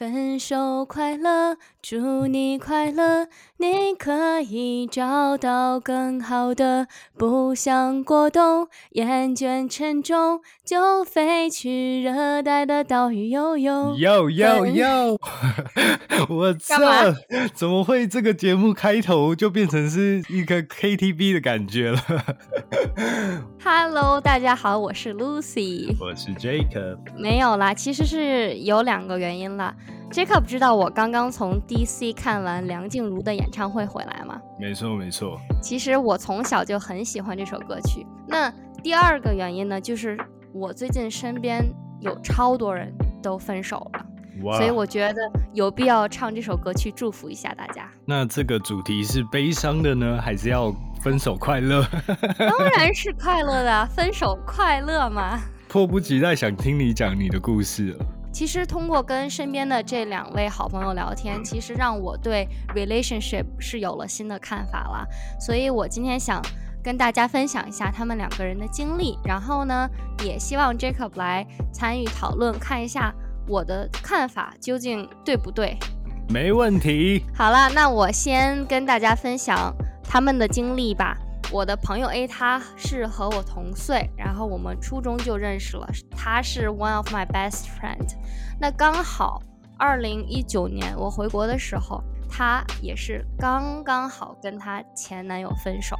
分手快乐，祝你快乐，你可以找到更好的。不想过冬，厌倦沉重，就飞去热带的岛屿游泳。哟哟哟！我操，怎么会这个节目开头就变成是一个 KTV 的感觉了？Hello，大家好，我是 Lucy。我是 Jacob，没有啦，其实是有两个原因啦。Jacob 知道我刚刚从 DC 看完梁静茹的演唱会回来吗？没错没错。其实我从小就很喜欢这首歌曲。那第二个原因呢，就是我最近身边有超多人都分手了，哇，所以我觉得有必要唱这首歌去祝福一下大家。那这个主题是悲伤的呢，还是要分手快乐？当然是快乐的啊，分手快乐嘛。迫不及待想听你讲你的故事了。其实通过跟身边的这两位好朋友聊天，其实让我对 relationship 是有了新的看法了。所以我今天想跟大家分享一下他们两个人的经历，然后呢，也希望 Jacob 来参与讨论，看一下我的看法究竟对不对。没问题。好了，那我先跟大家分享他们的经历吧。我的朋友 A 他是和我同岁，然后我们初中就认识了，他是 one of my best friend。那刚好二零一九年我回国的时候，他也是刚刚好跟他前男友分手，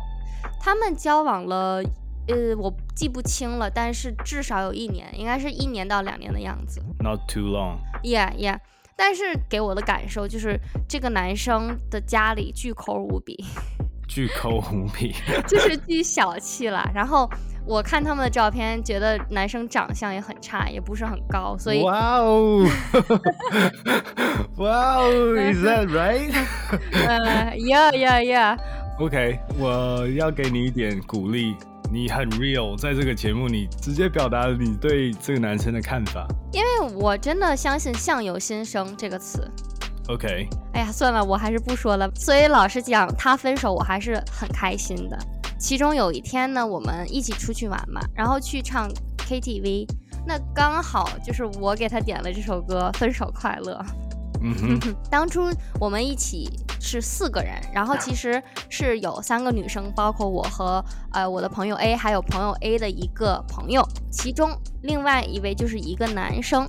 他们交往了。呃，我记不清了，但是至少有一年，应该是一年到两年的样子。Not too long。Yeah, yeah。但是给我的感受就是，这个男生的家里巨抠无比，巨抠无比。就是巨小气了。然后我看他们的照片，觉得男生长相也很差，也不是很高，所以哇哦！哇哦！Is that right？呃，Yeah, yeah, yeah。OK，我要给你一点鼓励。你很 real，在这个节目你直接表达了你对这个男生的看法。因为我真的相信“相由心生”这个词。OK，哎呀，算了，我还是不说了。所以老实讲，他分手我还是很开心的。其中有一天呢，我们一起出去玩嘛，然后去唱 KTV，那刚好就是我给他点了这首歌《分手快乐》。嗯哼，当初我们一起是四个人，然后其实是有三个女生，包括我和呃我的朋友 A，还有朋友 A 的一个朋友，其中另外一位就是一个男生，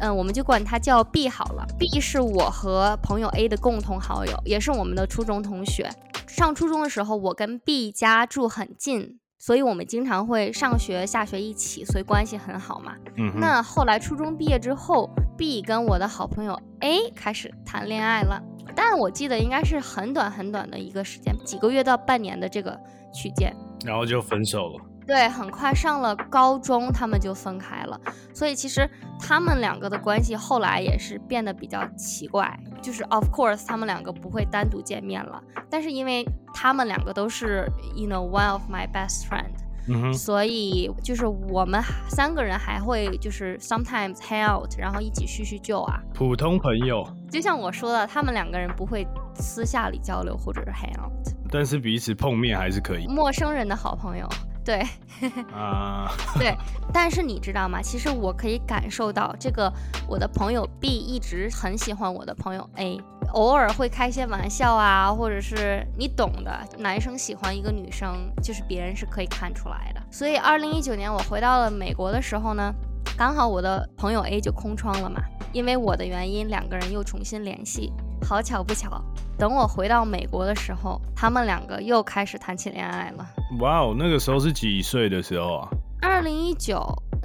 嗯，我们就管他叫 B 好了。B 是我和朋友 A 的共同好友，也是我们的初中同学。上初中的时候，我跟 B 家住很近，所以我们经常会上学下学一起，所以关系很好嘛。嗯，那后来初中毕业之后，B 跟我的好朋友 A 开始谈恋爱了，但我记得应该是很短很短的一个时间，几个月到半年的这个区间。然后就分手了。对，很快上了高中，他们就分开了。所以其实他们两个的关系后来也是变得比较奇怪，就是 of course 他们两个不会单独见面了，但是因为他们两个都是 you know one of my best friend，嗯哼，所以就是我们三个人还会就是 sometimes hang out，然后一起叙叙旧啊。普通朋友，就像我说的，他们两个人不会私下里交流或者是 hang out，但是彼此碰面还是可以陌生人的好朋友。对 啊。对，但是你知道吗？其实我可以感受到，这个我的朋友 B 一直很喜欢我的朋友 A，偶尔会开些玩笑啊，或者是你懂的，男生喜欢一个女生，就是别人是可以看出来的。所以，二零一九年我回到了美国的时候呢，刚好我的朋友 A 就空窗了嘛，因为我的原因，两个人又重新联系。好巧不巧，等我回到美国的时候，他们两个又开始谈起恋爱了。哇哦，那个时候是几岁的时候啊？二零一九，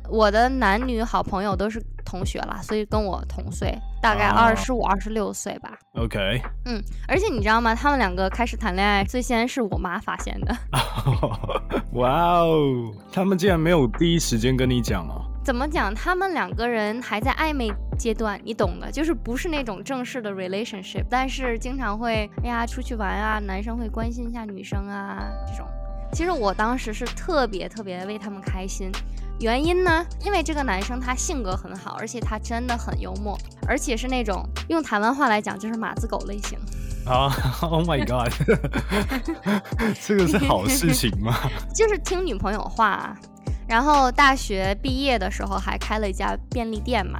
我的男女好朋友都是同学啦，所以跟我同岁，大概哦二十五、二十六岁吧。OK，嗯，而且你知道吗？他们两个开始谈恋爱，最先是我妈发现的。哇哦，他们竟然没有第一时间跟你讲哦。怎么讲？他们两个人还在暧昧阶段，你懂的，就是不是那种正式的 relationship，但是经常会哎呀出去玩啊，男生会关心一下女生啊这种。其实我当时是特别特别为他们开心，原因呢，因为这个男生他性格很好，而且他真的很幽默，而且是那种用台湾话来讲就是马子狗类型。啊，Oh my God，这个是好事情吗？就是听女朋友话啊。然后大学毕业的时候还开了一家便利店嘛，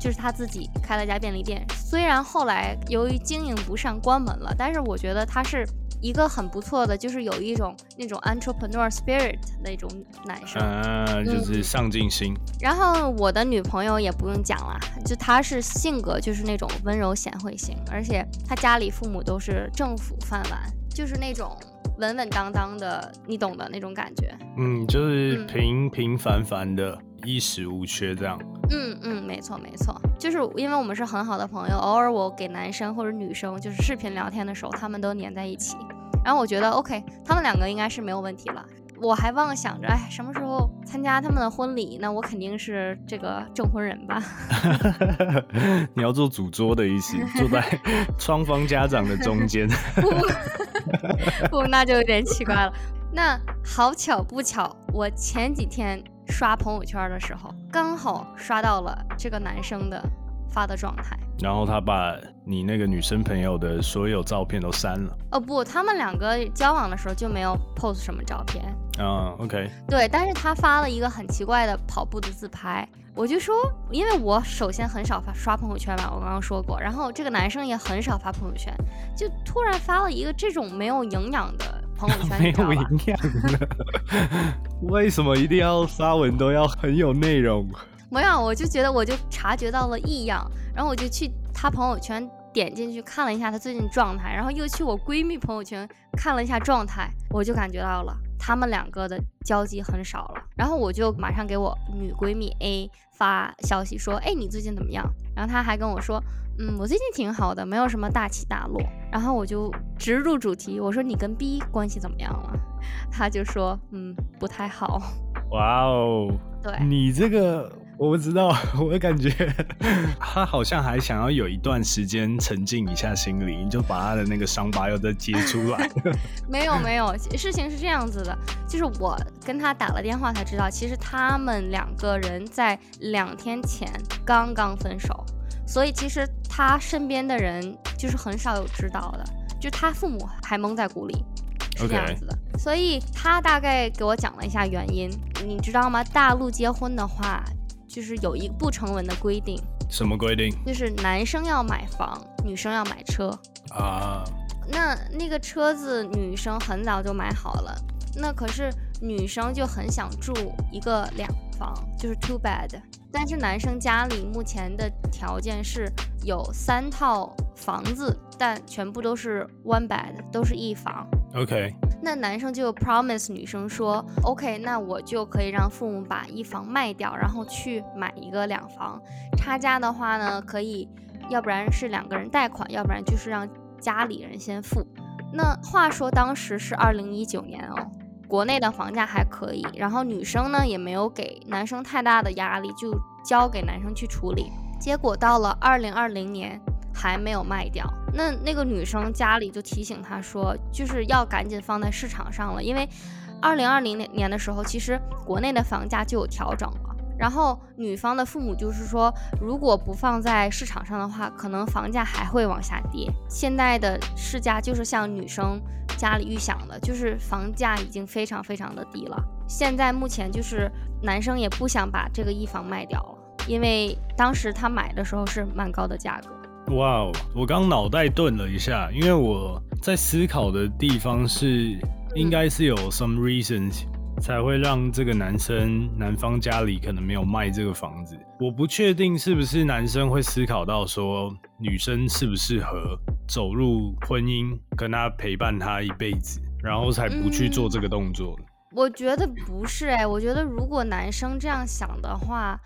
就是他自己开了家便利店。虽然后来由于经营不善关门了，但是我觉得他是。一个很不错的，就是有一种那种 entrepreneur spirit 那种男生，啊，就是上进心。然后我的女朋友也不用讲了，就她是性格就是那种温柔贤惠型，而且她家里父母都是政府饭碗，就是那种稳稳当当的，你懂的那种感觉。嗯，就是平平凡凡的，衣食无缺这样。嗯嗯，没错没错，就是因为我们是很好的朋友，偶尔我给男生或者女生就是视频聊天的时候，他们都黏在一起。然后我觉得 OK，他们两个应该是没有问题了。我还妄想着，哎，什么时候参加他们的婚礼？那我肯定是这个证婚人吧？你要做主桌的意思，坐在 双方家长的中间？不，那就有点奇怪了。那好巧不巧，我前几天刷朋友圈的时候，刚好刷到了这个男生的发的状态。然后他把你那个女生朋友的所有照片都删了。哦不，他们两个交往的时候就没有 post 什么照片。啊，OK。对，但是他发了一个很奇怪的跑步的自拍，我就说，因为我首先很少发刷朋友圈嘛，我刚刚说过，然后这个男生也很少发朋友圈，就突然发了一个这种没有营养的朋友圈，没有营养的，为什么一定要发文都要很有内容？没有，我就觉得我就察觉到了异样。然后我就去他朋友圈点进去看了一下他最近状态，然后又去我闺蜜朋友圈看了一下状态，我就感觉到了他们两个的交集很少了。然后我就马上给我女闺蜜 A 发消息说：“哎，你最近怎么样？”然后她还跟我说：“嗯，我最近挺好的，没有什么大起大落。”然后我就直入主题，我说：“你跟 B 关系怎么样了？”她就说：“嗯，不太好。”哇哦，对你这个。我不知道，我感觉 他好像还想要有一段时间沉静一下心理，你就把他的那个伤疤又再揭出来。没有没有，事情是这样子的，就是我跟他打了电话才知道，其实他们两个人在两天前刚刚分手，所以其实他身边的人就是很少有知道的，就他父母还蒙在鼓里，是这样子的。所以他大概给我讲了一下原因，你知道吗？大陆结婚的话。就是有一不成文的规定，什么规定？就是男生要买房，女生要买车啊。那那个车子女生很早就买好了，那可是女生就很想住一个两房，就是 two bed。但是男生家里目前的条件是有三套房子，但全部都是 one bed，都是一房。OK。那男生就 promise 女生说，OK，那我就可以让父母把一房卖掉，然后去买一个两房。差价的话呢，可以，要不然是两个人贷款，要不然就是让家里人先付。那话说当时是二零一九年哦，国内的房价还可以，然后女生呢也没有给男生太大的压力，就交给男生去处理。结果到了二零二零年。还没有卖掉，那那个女生家里就提醒她说，就是要赶紧放在市场上了，因为二零二零年年的时候，其实国内的房价就有调整了。然后女方的父母就是说，如果不放在市场上的话，可能房价还会往下跌。现在的市价就是像女生家里预想的，就是房价已经非常非常的低了。现在目前就是男生也不想把这个一房卖掉了，因为当时他买的时候是蛮高的价格。哇哦！我刚脑袋顿了一下，因为我在思考的地方是，应该是有 some reasons 才会让这个男生男方家里可能没有卖这个房子。我不确定是不是男生会思考到说，女生适不适合走入婚姻，跟他陪伴他一辈子，然后才不去做这个动作。我觉得不是哎，我觉得如果男生这样想的话，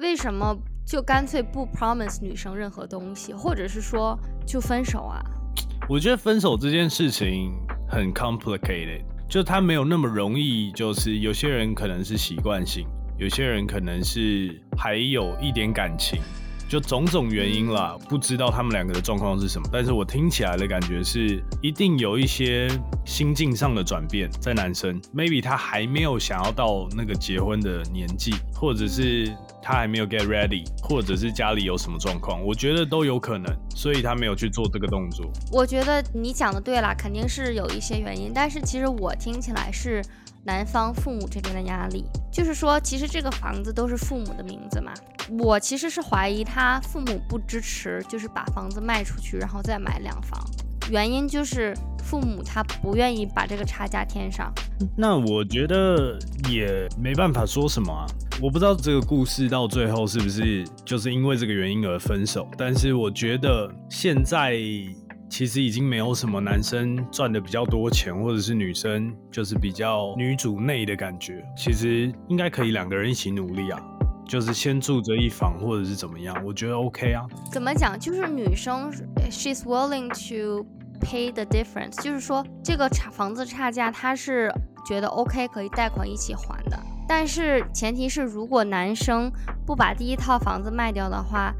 为什么？就干脆不 promise 女生任何东西，或者是说就分手啊？我觉得分手这件事情很 complicated，就他没有那么容易。就是有些人可能是习惯性，有些人可能是还有一点感情，就种种原因啦，不知道他们两个的状况是什么。但是我听起来的感觉是，一定有一些心境上的转变在男生，maybe 他还没有想要到那个结婚的年纪，或者是。他还没有 get ready，或者是家里有什么状况，我觉得都有可能，所以他没有去做这个动作。我觉得你讲的对啦，肯定是有一些原因，但是其实我听起来是男方父母这边的压力，就是说其实这个房子都是父母的名字嘛，我其实是怀疑他父母不支持，就是把房子卖出去，然后再买两房。原因就是父母他不愿意把这个差价添上，那我觉得也没办法说什么啊。我不知道这个故事到最后是不是就是因为这个原因而分手，但是我觉得现在其实已经没有什么男生赚的比较多钱，或者是女生就是比较女主内的感觉，其实应该可以两个人一起努力啊，就是先住着一房或者是怎么样，我觉得 OK 啊。怎么讲？就是女生，she's willing to。Pay the difference，就是说这个差房子差价，她是觉得 OK 可以贷款一起还的，但是前提是如果男生不把第一套房子卖掉的话，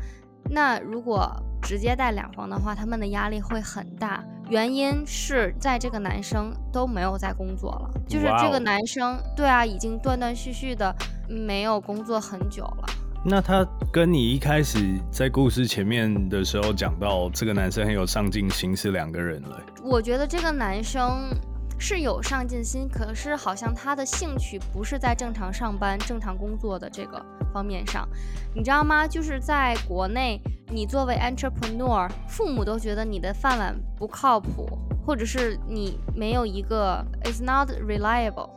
那如果直接带两房的话，他们的压力会很大。原因是在这个男生都没有在工作了，就是这个男生，对啊，已经断断续续的没有工作很久了。那他跟你一开始在故事前面的时候讲到，这个男生很有上进心，是两个人了。我觉得这个男生是有上进心，可是好像他的兴趣不是在正常上班、正常工作的这个方面上，你知道吗？就是在国内，你作为 entrepreneur，父母都觉得你的饭碗不靠谱，或者是你没有一个 is not reliable。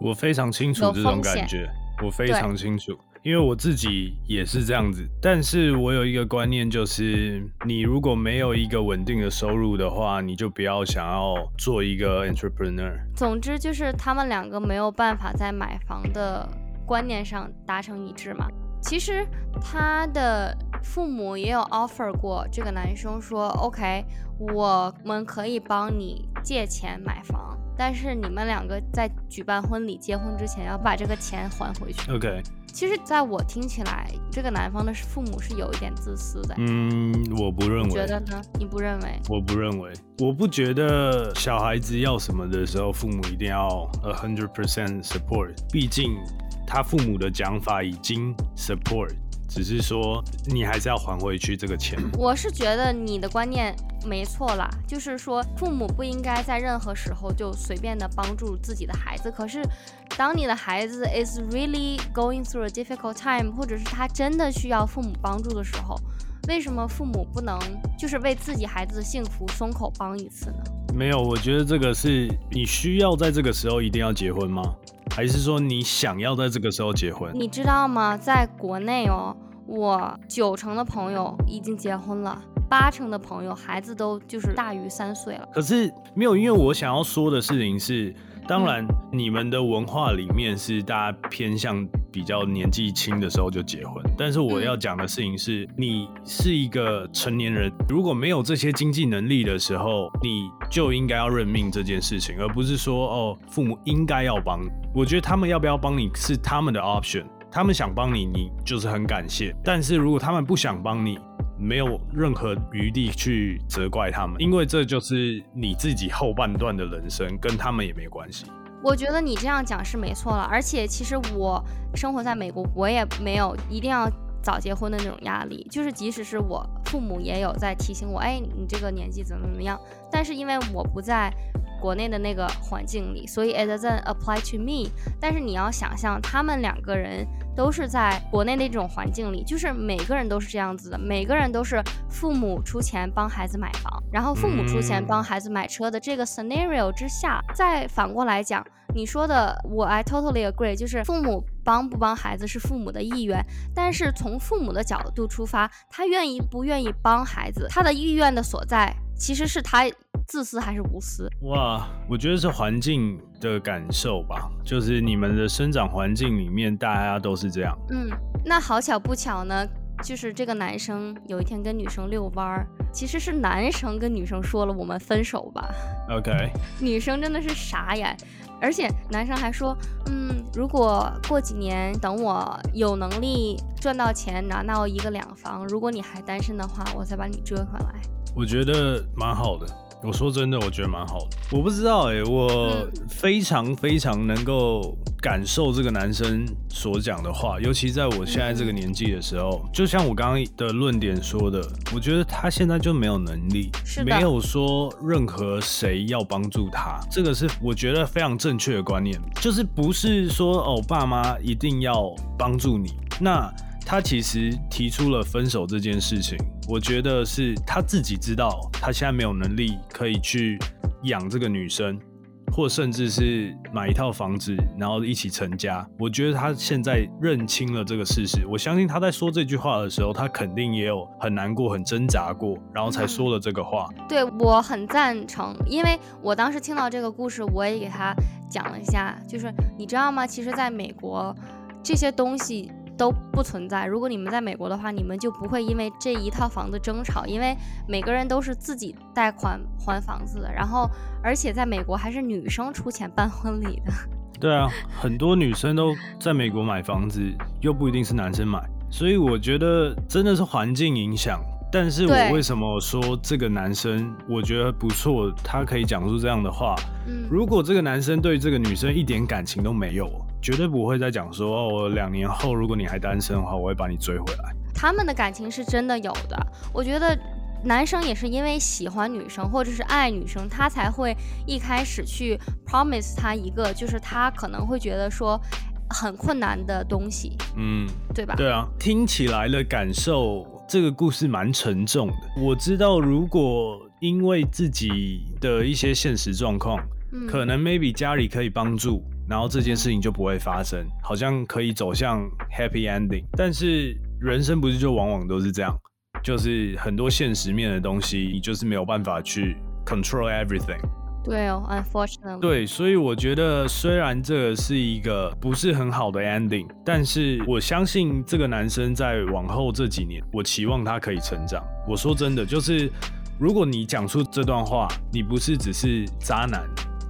我非常清楚这种感觉，我非常清楚。因为我自己也是这样子，但是我有一个观念，就是你如果没有一个稳定的收入的话，你就不要想要做一个 entrepreneur。总之就是他们两个没有办法在买房的观念上达成一致嘛。其实他的父母也有 offer 过这个男生说，OK，我们可以帮你借钱买房，但是你们两个在举办婚礼、结婚之前要把这个钱还回去。OK。其实，在我听起来，这个男方的父母是有一点自私的。嗯，我不认为。觉得呢？你不认为？我不认为。我不觉得小孩子要什么的时候，父母一定要 a hundred percent support。毕竟，他父母的讲法已经 support。只是说，你还是要还回去这个钱。我是觉得你的观念没错啦，就是说父母不应该在任何时候就随便的帮助自己的孩子。可是，当你的孩子 is really going through a difficult time，或者是他真的需要父母帮助的时候，为什么父母不能就是为自己孩子的幸福松口帮一次呢？没有，我觉得这个是你需要在这个时候一定要结婚吗？还是说你想要在这个时候结婚？你知道吗？在国内哦。我九成的朋友已经结婚了，八成的朋友孩子都就是大于三岁了。可是没有，因为我想要说的事情是，当然你们的文化里面是大家偏向比较年纪轻的时候就结婚，但是我要讲的事情是，你是一个成年人，如果没有这些经济能力的时候，你就应该要认命这件事情，而不是说哦，父母应该要帮。我觉得他们要不要帮你是他们的 option。他们想帮你，你就是很感谢。但是如果他们不想帮你，没有任何余地去责怪他们，因为这就是你自己后半段的人生，跟他们也没关系。我觉得你这样讲是没错了，而且其实我生活在美国，我也没有一定要早结婚的那种压力。就是即使是我父母也有在提醒我，哎，你这个年纪怎么怎么样。但是因为我不在。国内的那个环境里，所以 it doesn't apply to me。但是你要想象，他们两个人都是在国内那种环境里，就是每个人都是这样子的，每个人都是父母出钱帮孩子买房，然后父母出钱帮孩子买车的这个 scenario 之下，再反过来讲，你说的我 I totally agree，就是父母帮不帮孩子是父母的意愿，但是从父母的角度出发，他愿意不愿意帮孩子，他的意愿的所在其实是他。自私还是无私？哇，我觉得是环境的感受吧，就是你们的生长环境里面，大家都是这样。嗯，那好巧不巧呢，就是这个男生有一天跟女生遛弯儿，其实是男生跟女生说了我们分手吧。OK，女生真的是傻眼，而且男生还说，嗯，如果过几年等我有能力赚到钱拿到一个两房，如果你还单身的话，我再把你追回来。我觉得蛮好的，我说真的，我觉得蛮好的。我不知道哎、我非常非常能够感受这个男生所讲的话，尤其在我现在这个年纪的时候，就像我刚刚的论点说的，我觉得他现在就没有能力，没有说任何谁要帮助他，这个是我觉得非常正确的观念，就是不是说哦爸妈一定要帮助你，那。他其实提出了分手这件事情，我觉得是他自己知道他现在没有能力可以去养这个女生，或甚至是买一套房子，然后一起成家。我觉得他现在认清了这个事实，我相信他在说这句话的时候，他肯定也有很难过、很挣扎过，然后才说了这个话。对我很赞成，因为我当时听到这个故事，我也给他讲了一下，就是你知道吗？其实在美国，这些东西都不存在。如果你们在美国的话，你们就不会因为这一套房子争吵，因为每个人都是自己贷款还房子的，然后而且在美国还是女生出钱办婚礼的。对啊，很多女生都在美国买房子，又不一定是男生买，所以我觉得真的是环境影响。但是我为什么说这个男生我觉得不错，他可以讲出这样的话？嗯，如果这个男生对这个女生一点感情都没有，绝对不会再讲说哦，我两年后如果你还单身的话，我会把你追回来。他们的感情是真的有的。我觉得男生也是因为喜欢女生或者是爱女生，他才会一开始去 promise 她一个，就是他可能会觉得说很困难的东西，嗯，对吧？对啊，听起来的感受，这个故事蛮沉重的。我知道，如果因为自己的一些现实状况，嗯可能 maybe 家里可以帮助，然后这件事情就不会发生，好像可以走向 happy ending。但是人生不是就往往都是这样，就是很多现实面的东西，你就是没有办法去 control everything。对哦，unfortunately，对，所以我觉得虽然这个是一个不是很好的 ending，但是我相信这个男生在往后这几年，我期望他可以成长。我说真的，就是如果你讲出这段话，你不是只是渣男。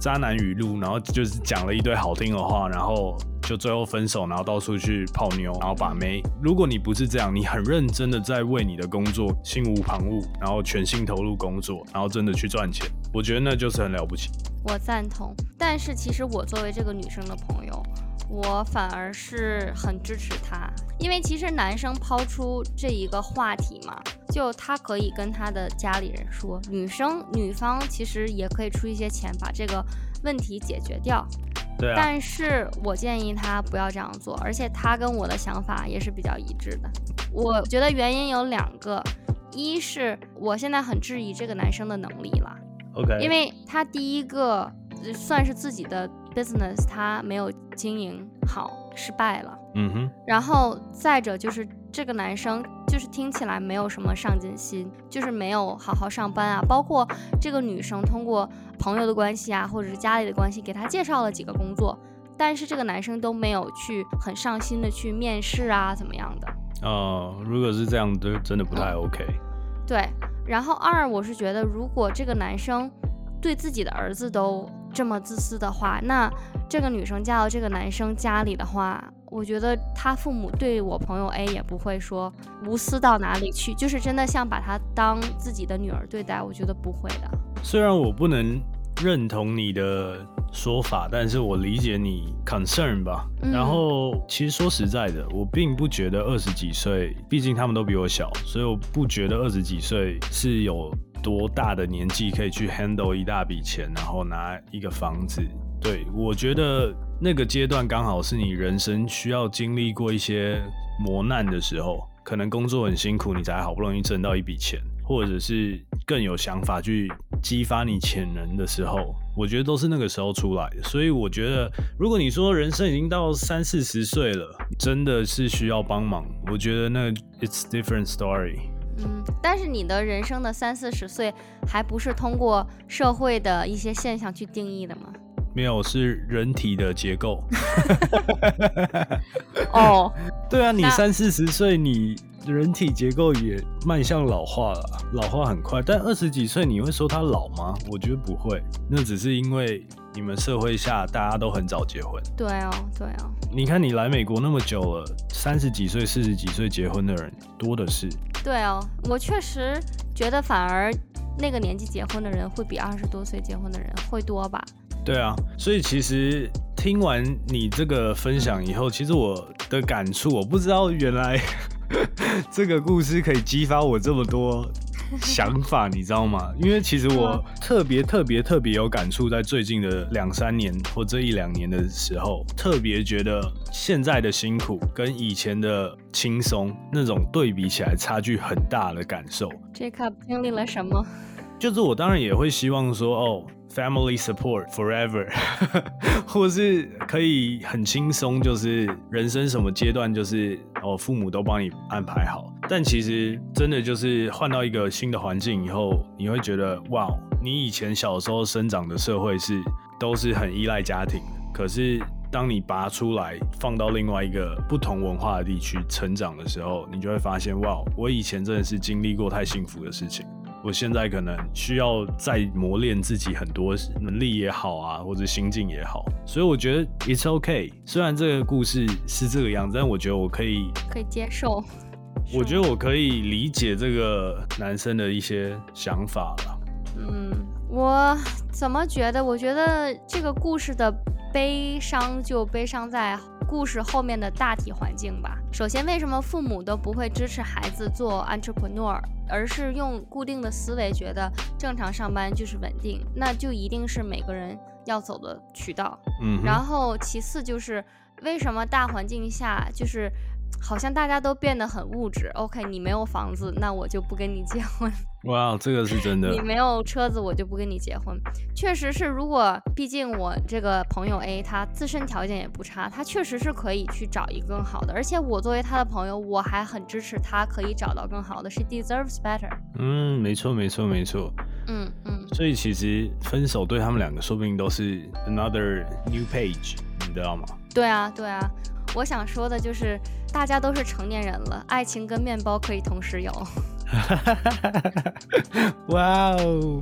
渣男语录，然后就是讲了一堆好听的话，然后就最后分手，然后到处去泡妞，然后把妹。如果你不是这样，你很认真的在为你的工作心无旁骛，然后全心投入工作，然后真的去赚钱，我觉得那就是很了不起。我赞同。但是其实我作为这个女生的朋友，我反而是很支持他，因为其实男生抛出这一个话题嘛，就他可以跟他的家里人说，女生女方其实也可以出一些钱把这个问题解决掉。对啊，但是我建议他不要这样做，而且他跟我的想法也是比较一致的。我觉得原因有两个，一是我现在很质疑这个男生的能力了。OK，因为他第一个呃算是自己的 business，他没有经营好，失败了。嗯哼，然后再者就是这个男生，就是听起来没有什么上进心，就是没有好好上班啊。包括这个女生通过朋友的关系啊，或者是家里的关系，给他介绍了几个工作，但是这个男生都没有去很上心的去面试啊，怎么样的。哦、如果是这样的，真的不太 OK。对，然后二，我是觉得如果这个男生对自己的儿子都这么自私的话，那这个女生嫁到这个男生家里的话，我觉得他父母对我朋友 A 也不会说无私到哪里去，就是真的像把她当自己的女儿对待，我觉得不会的。虽然我不能认同你的说法，但是我理解你 concern 吧。嗯然后，其实说实在的，我并不觉得二十几岁，毕竟他们都比我小，所以我不觉得二十几岁是有多大的年纪可以去 handle 一大笔钱，然后拿一个房子。对我觉得那个阶段刚好是你人生需要经历过一些磨难的时候，可能工作很辛苦，你才好不容易挣到一笔钱，或者是更有想法去激发你潜能的时候，我觉得都是那个时候出来的。所以我觉得，如果你说人生已经到三四十岁了，真的是需要帮忙，我觉得那 it's different story。嗯，但是你的人生的三四十岁，还不是通过社会的一些现象去定义的吗？没有，是人体的结构。哦，对啊，你三四十岁，你人体结构也迈向老化了，老化很快。但二十几岁，你会说他老吗？我觉得不会，那只是因为你们社会下大家都很早结婚。对哦，对哦。你看，你来美国那么久了，三十几岁、四十几岁结婚的人多的是。对哦，我确实觉得反而那个年纪结婚的人会比二十多岁结婚的人会多吧？对啊，所以其实听完你这个分享以后，其实我的感触，我不知道原来 这个故事可以激发我这么多。想法你知道吗？因为其实我特别特别特别有感触，在最近的两三年或这一两年的时候，特别觉得现在的辛苦跟以前的轻松那种对比起来差距很大的感受。Jacob 经历了什么？就是我当然也会希望说，哦，family support forever，或是可以很轻松，就是人生什么阶段，就是哦，父母都帮你安排好。但其实真的就是换到一个新的环境以后，你会觉得哇，你以前小时候生长的社会是都是很依赖家庭，可是当你拔出来放到另外一个不同文化的地区成长的时候，你就会发现哇，我以前真的是经历过太幸福的事情，我现在可能需要再磨练自己很多能力也好啊，或者心境也好，所以我觉得 it's okay。虽然这个故事是这个样子，但我觉得我可以可以接受。我觉得我可以理解这个男生的一些想法了。嗯，我怎么觉得？我觉得这个故事的悲伤就悲伤在故事后面的大体环境吧。首先，为什么父母都不会支持孩子做 entrepreneur，而是用固定的思维觉得正常上班就是稳定，那就一定是每个人要走的渠道。嗯，然后其次就是为什么大环境下就是。好像大家都变得很物质。OK，你没有房子，那我就不跟你结婚。哇，这个是真的。你没有车子，我就不跟你结婚。确实是，如果毕竟我这个朋友 A 他自身条件也不差，他确实是可以去找一个更好的。而且我作为他的朋友，我还很支持他可以找到更好的。She deserves better。嗯，没错，没错，没错。嗯嗯。所以其实分手对他们两个说不定都是 another new page，你知道吗？对啊，对啊。我想说的就是，大家都是成年人了，爱情跟面包可以同时有。哇哦！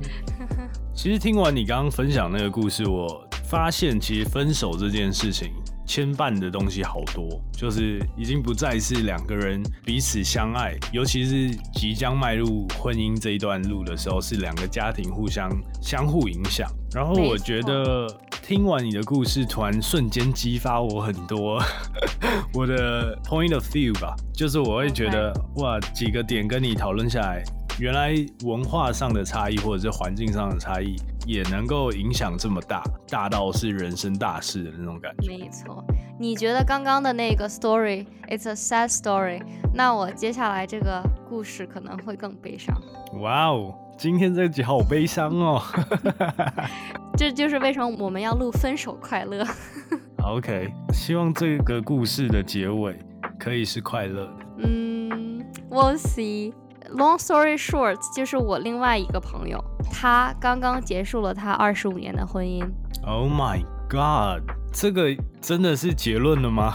其实听完你刚刚分享那个故事，我发现其实分手这件事情。牵绊的东西好多，就是已经不再是两个人彼此相爱，尤其是即将迈入婚姻这一段路的时候，是两个家庭互相相互影响。然后我觉得听完你的故事，突然瞬间激发我很多 我的 point of view 吧，就是我会觉得哇，几个点跟你讨论下来，原来文化上的差异或者是环境上的差异。也能够影响这么大，大到是人生大事的那种感觉。没错，你觉得刚刚的那个 story，it's a sad story，那我接下来这个故事可能会更悲伤。哇哦，今天这集好悲伤哦。这就是为什么我们要录分手快乐。OK，希望这个故事的结尾可以是快乐的。嗯，We'll see。Long story short，就是我另外一个朋友，他刚刚结束了他二十五年的婚姻。Oh my god，这个真的是结论了吗？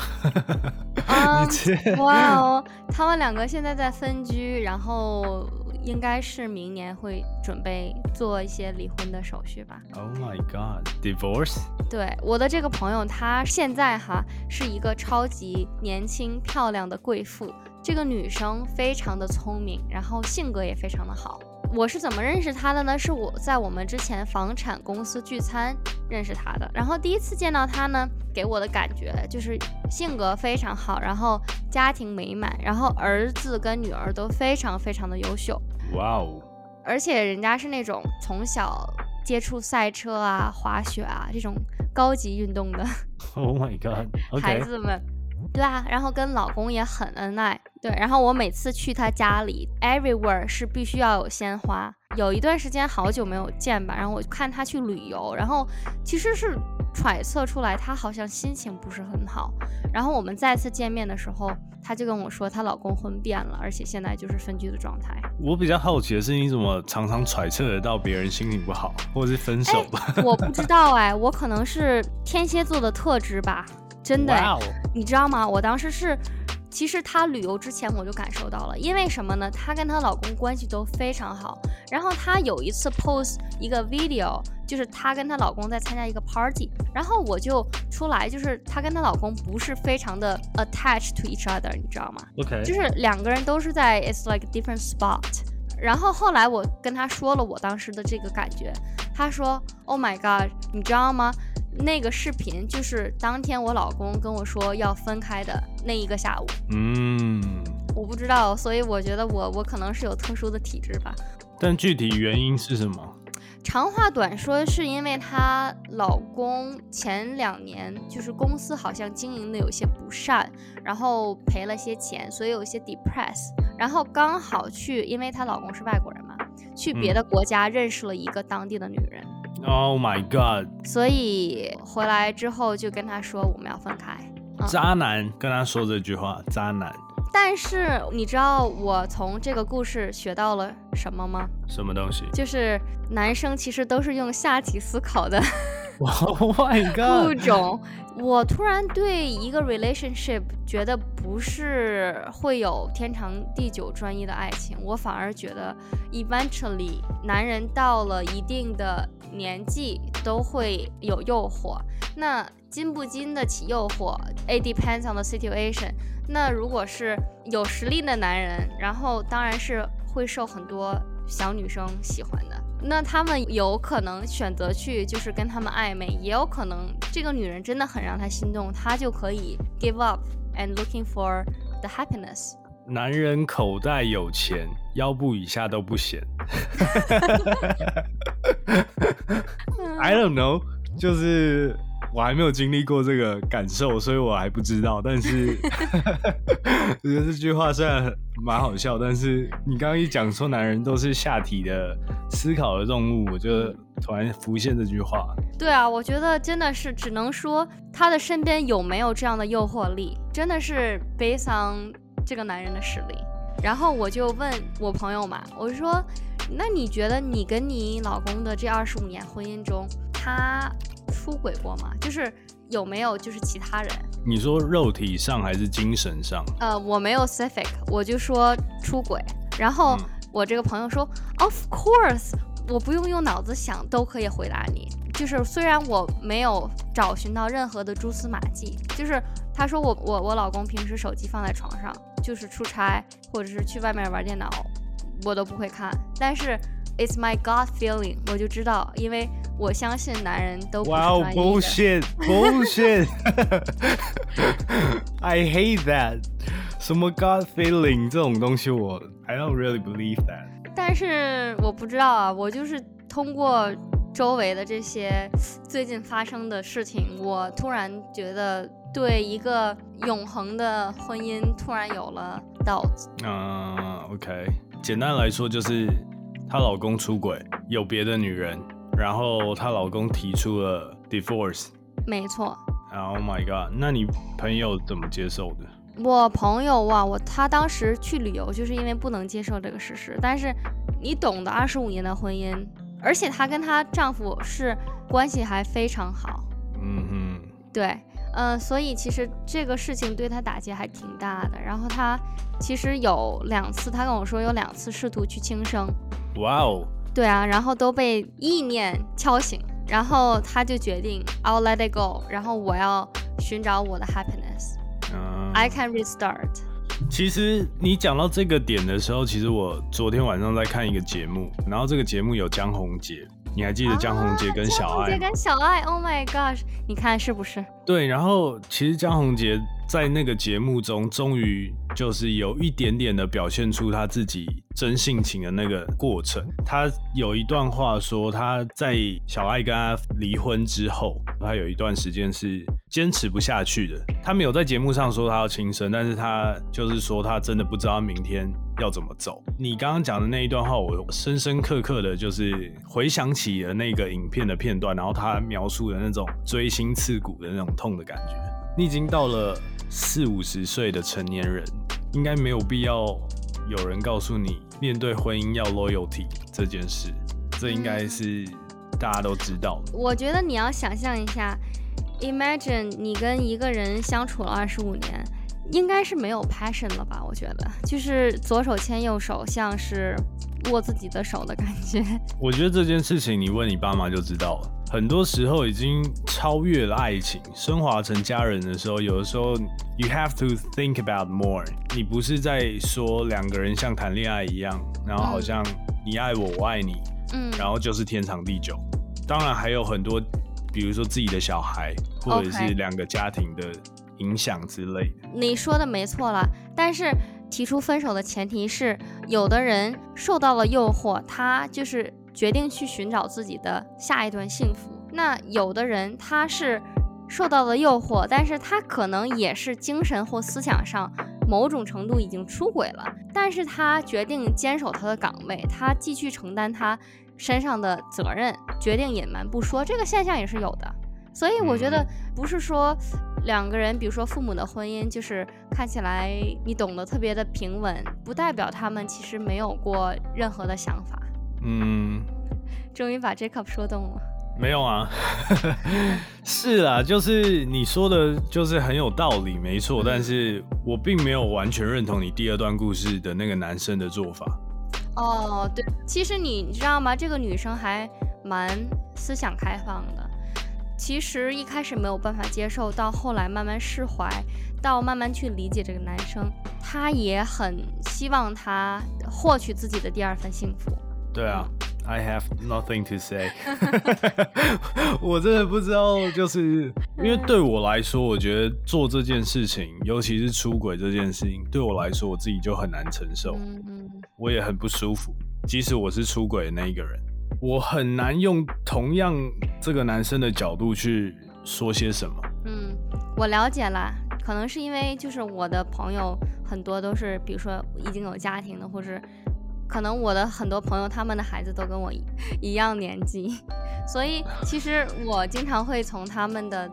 啊，哇哦，他们两个现在在分居，然后应该是明年会准备做一些离婚的手续吧。Oh my god，divorce？对，我的这个朋友，她现在哈是一个超级年轻漂亮的贵妇。这个女生非常的聪明，然后性格也非常的好。我是怎么认识她的呢？是我在我们之前房产公司聚餐认识她的。然后第一次见到她呢，给我的感觉就是性格非常好，然后家庭美满，然后儿子跟女儿都非常非常的优秀。哇哦！而且人家是那种从小接触赛车啊、滑雪啊这种高级运动的。Oh my god！孩子们。对啊，然后跟老公也很恩爱。对，然后我每次去他家里，everywhere 是必须要有鲜花。有一段时间好久没有见吧，然后我看他去旅游，然后其实是揣测出来她好像心情不是很好。然后我们再次见面的时候，她就跟我说她老公婚变了，而且现在就是分居的状态。我比较好奇的是，你怎么常常揣测得到别人心情不好，或者是分手吧？我不知道哎，我可能是天蝎座的特质吧。真的，你知道吗？我当时是，其实她旅游之前我就感受到了，因为什么呢？她跟她老公关系都非常好。然后她有一次 post 一个 video，就是她跟她老公在参加一个 party，然后我就出来，就是她跟她老公不是非常的 attached to each other，你知道吗？OK，就是两个人都是在 it's like different spot。然后后来我跟她说了我当时的这个感觉，她说：“Oh my god，你知道吗？那个视频就是当天我老公跟我说要分开的那一个下午。”嗯，我不知道，所以我觉得我我可能是有特殊的体质吧。但具体原因是什么？长话短说，是因为她老公前两年就是公司好像经营的有些不善，然后赔了些钱，所以有些 depress。然后刚好去，因为她老公是外国人嘛，去别的国家认识了一个当地的女人。Oh my god！所以回来之后就跟他说我们要分开。渣男跟他说这句话，渣男。但是你知道我从这个故事学到了什么吗？什么东西？就是男生其实都是用下体思考的。Oh my god！物种，我突然对一个 relationship 觉得不是会有天长地久专一的爱情，我反而觉得 eventually 男人到了一定的年纪都会有诱惑。那经不经得起诱惑？It depends on the situation。那如果是有实力的男人，然后当然是会受很多小女生喜欢的。那他们有可能选择去就是跟他们暧昧，也有可能这个女人真的很让他心动，他就可以 give up and looking for the happiness。男人口袋有钱，腰部以下都不显。I don't know，就是。我还没有经历过这个感受，所以我还不知道。但是我觉得这句话虽然蛮好笑，但是你刚刚一讲说男人都是下体的思考的动物，我就突然浮现这句话。对啊，我觉得真的是只能说他的身边有没有这样的诱惑力，真的是 based on 这个男人的实力。然后我就问我朋友嘛，我说，那你觉得你跟你老公的这二十五年婚姻中，他？出轨过吗？就是有没有就是其他人？你说肉体上还是精神上？呃，我没有 specific，我就说出轨。然后我这个朋友说，Of course，我不用用脑子想都可以回答你。就是虽然我没有找寻到任何的蛛丝马迹，就是他说我我我老公平时手机放在床上，就是出差或者是去外面玩电脑，我都不会看。但是 It's my gut feeling，我就知道，因为。我相信男人都不哇哦，bullshit，bullshit！I hate that。什么 God feeling 这种东西，我 I don't really believe that。但是我不知道啊，我就是通过周围的这些最近发生的事情，我突然觉得对一个永恒的婚姻突然有了 doubt。嗯，OK，简单来说就是 她老公出轨，有别的女人。然后她老公提出了 divorce，没错。Oh my god，那你朋友怎么接受的？我朋友啊，我他当时去旅游就是因为不能接受这个事实。但是你懂得，二十五年的婚姻，而且她跟她丈夫是关系还非常好。嗯哼，对，嗯，所以其实这个事情对她打击还挺大的。然后她其实有两次，她跟我说有两次试图去轻生。哇哦。对啊，然后都被意念敲醒，然后他就决定 I'll let it go，然后我要寻找我的 happiness。嗯、I can restart。其实你讲到这个点的时候，其实我昨天晚上在看一个节目，然后这个节目有江宏杰，你还记得江宏杰跟小爱？江宏杰跟小爱，Oh my gosh，你看是不是？对，然后其实江宏杰。在那个节目中，终于就是有一点点的表现出他自己真性情的那个过程。他有一段话说，他在小爱跟他离婚之后，他有一段时间是坚持不下去的。他没有在节目上说他要轻生，但是他就是说他真的不知道明天要怎么走。你刚刚讲的那一段话，我深深刻刻的就是回想起了那个影片的片段，然后他描述的那种锥心刺骨的那种痛的感觉。你已经到了。四五十岁的成年人，应该没有必要有人告诉你面对婚姻要 loyalty 这件事，这应该是大家都知道的。我觉得你要想象一下，imagine 你跟一个人相处了二十五年，应该是没有 passion 了吧？我觉得就是左手牵右手，像是握自己的手的感觉。我觉得这件事情你问你爸妈就知道了。很多时候已经超越了爱情，升华成家人的时候，有的时候 you have to think about more。你不是在说两个人像谈恋爱一样，然后好像你爱我，我爱你，嗯，然后就是天长地久。当然还有很多，比如说自己的小孩，或者是两个家庭的影响之类的。你说的没错了，但是提出分手的前提是，有的人受到了诱惑，他就是决定去寻找自己的下一段幸福。那有的人他是受到了诱惑，但是他可能也是精神或思想上某种程度已经出轨了，但是他决定坚守他的岗位，他继续承担他。身上的责任，决定隐瞒不说，这个现象也是有的。所以我觉得不是说两个人，比如说父母的婚姻，就是看起来你懂得特别的平稳，不代表他们其实没有过任何的想法。嗯，终于把 Jacob 说动了。没有啊，是啊，就是你说的，就是很有道理，没错。但是我并没有完全认同你第二段故事的那个男生的做法。哦，对，其实你知道吗？这个女生还蛮思想开放的。其实一开始没有办法接受，到后来慢慢释怀，到慢慢去理解这个男生，他也很希望他获取自己的第二份幸福。对啊，I have nothing to say。我真的不知道，就是因为对我来说，我觉得做这件事情，尤其是出轨这件事情，对我来说，我自己就很难承受。我也很不舒服，即使我是出轨的那一个人，我很难用同样这个男生的角度去说些什么。嗯，我了解了，可能是因为就是我的朋友很多都是，比如说已经有家庭的，或是可能我的很多朋友他们的孩子都跟我一样年纪，所以其实我经常会从他们的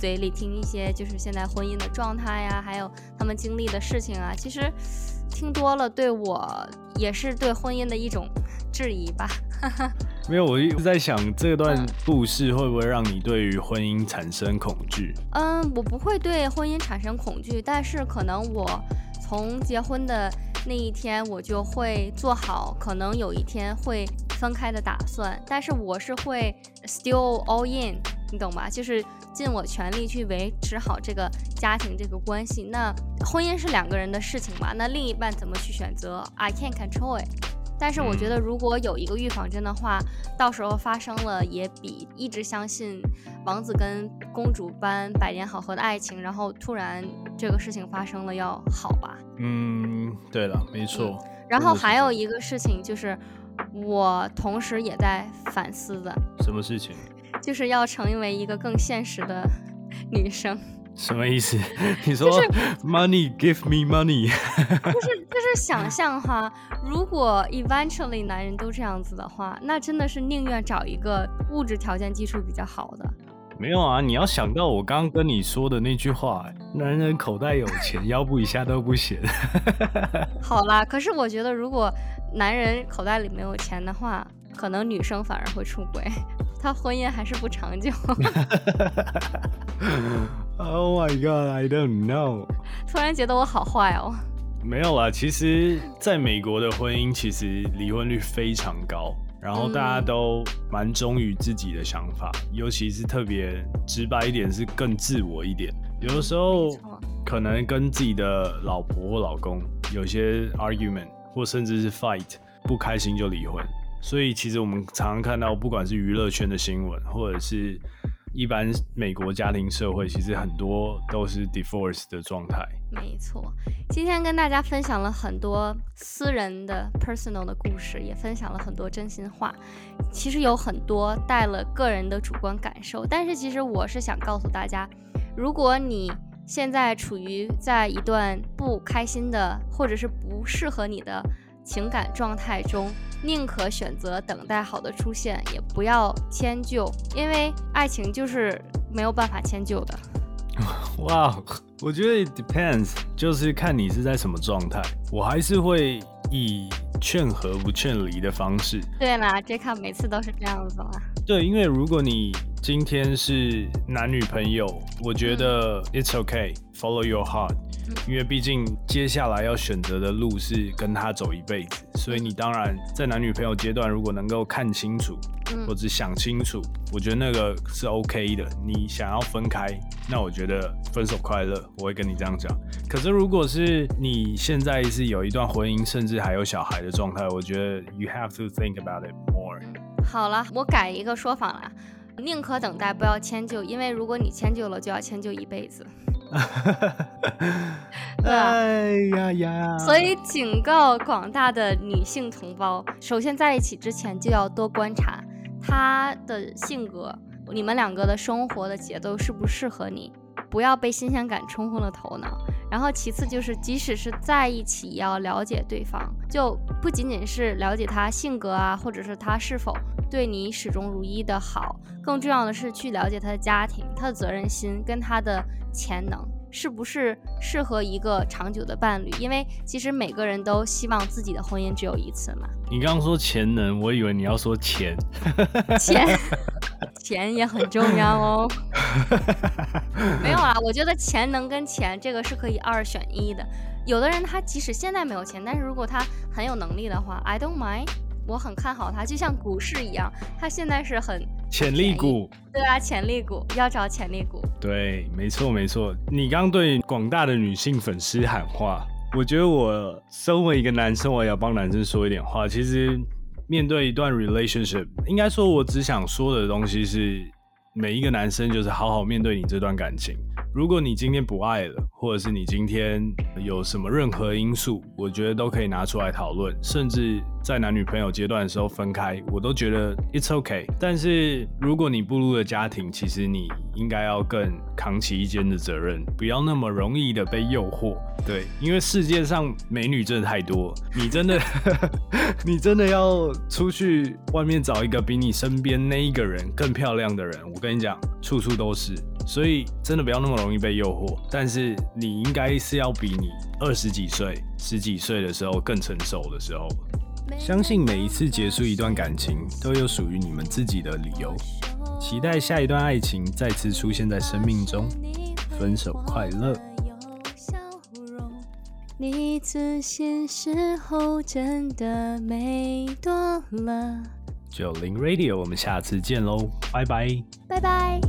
嘴里听一些就是现在婚姻的状态呀，还有他们经历的事情啊，其实。听多了，对我也是对婚姻的一种质疑吧。没有，我一直在想这段故事会不会让你对于婚姻产生恐惧？嗯，我不会对婚姻产生恐惧，但是可能我从结婚的那一天，我就会做好可能有一天会分开的打算。但是我是会 still all in，你懂吧？就是。尽我全力去维持好这个家庭这个关系。那婚姻是两个人的事情嘛？那另一半怎么去选择？I can't control it。但是我觉得，如果有一个预防针的话，到时候发生了也比一直相信王子跟公主般百年好合的爱情，然后突然这个事情发生了要好吧？嗯，对了，没错。然后还有一个事情就是，我同时也在反思的。什么事情？就是要成为一个更现实的女生，什么意思？你说 money give me money，就是就是想象哈，如果 eventually 男人都这样子的话，那真的是宁愿找一个物质条件基础比较好的。没有啊，你要想到我刚刚跟你说的那句话，男人口袋有钱，腰部以下都不行。好啦，可是我觉得如果男人口袋里没有钱的话，可能女生反而会出轨。他婚姻还是不长久。Oh my god, I don't know。突然觉得我好坏哦。没有啦，其实在美国的婚姻其实离婚率非常高，然后大家都蛮忠于自己的想法，尤其是特别直白一点，是更自我一点。有的时候可能跟自己的老婆或老公有些 argument，或甚至是 fight，不开心就离婚。所以其实我们常常看到，不管是娱乐圈的新闻，或者是一般美国家庭社会，其实很多都是 divorce 的状态。没错，今天跟大家分享了很多私人的 personal 的故事，也分享了很多真心话。其实有很多带了个人的主观感受，但是其实我是想告诉大家，如果你现在处于在一段不开心的，或者是不适合你的。情感状态中，宁可选择等待好的出现，也不要迁就，因为爱情就是没有办法迁就的。哇，我觉得 it depends，就是看你是在什么状态。我还是会以劝和不劝离的方式。对啦，杰卡每次都是这样子啦。对，因为如果你今天是男女朋友，我觉得 it's okay follow your heart，因为毕竟接下来要选择的路是跟他走一辈子，所以你当然在男女朋友阶段，如果能够看清楚或者想清楚，我觉得那个是 OK 的。你想要分开，那我觉得分手快乐，我会跟你这样讲。可是如果是你现在是有一段婚姻，甚至还有小孩的状态，我觉得 you have to think about it more。好了，我改一个说法了。宁可等待，不要迁就，因为如果你迁就了，就要迁就一辈子。对啊，哎呀呀！所以警告广大的女性同胞，首先在一起之前就要多观察他的性格，你们两个的生活的节奏适不适合你，不要被新鲜感冲昏了头脑。然后其次就是，即使是在一起，也要了解对方，就不仅仅是了解他性格啊，或者是他是否。对你始终如一的好，更重要的是去了解他的家庭、他的责任心跟他的潜能，是不是适合一个长久的伴侣？因为其实每个人都希望自己的婚姻只有一次嘛。你刚刚说潜能，我以为你要说钱，钱，钱也很重要哦。没有啊，我觉得潜能跟钱这个是可以二选一的。有的人他即使现在没有钱，但是如果他很有能力的话，I don't mind。我很看好它，就像股市一样，它现在是很潜力股。对啊，潜力股要找潜力股。对，没错没错。你刚对广大的女性粉丝喊话，我觉得我身为一个男生，我也要帮男生说一点话。其实面对一段 relationship，应该说我只想说的东西是，每一个男生就是好好面对你这段感情。如果你今天不爱了，或者是你今天有什么任何因素，我觉得都可以拿出来讨论，甚至在男女朋友阶段的时候分开，我都觉得 it's okay。但是如果你步入了家庭，其实你应该要更扛起一肩的责任，不要那么容易的被诱惑。对，因为世界上美女真的太多，你真的 你真的要出去外面找一个比你身边那一个人更漂亮的人，我跟你讲，处处都是。所以真的不要那么容易被诱惑，但是你应该是要比你二十几岁、十几岁的时候更成熟的时候。相信每一次结束一段感情，都有属于你们自己的理由。期待下一段爱情再次出现在生命中。分手快乐。你自信时候真的美多了。九零 Radio，我们下次见喽，拜拜，拜拜。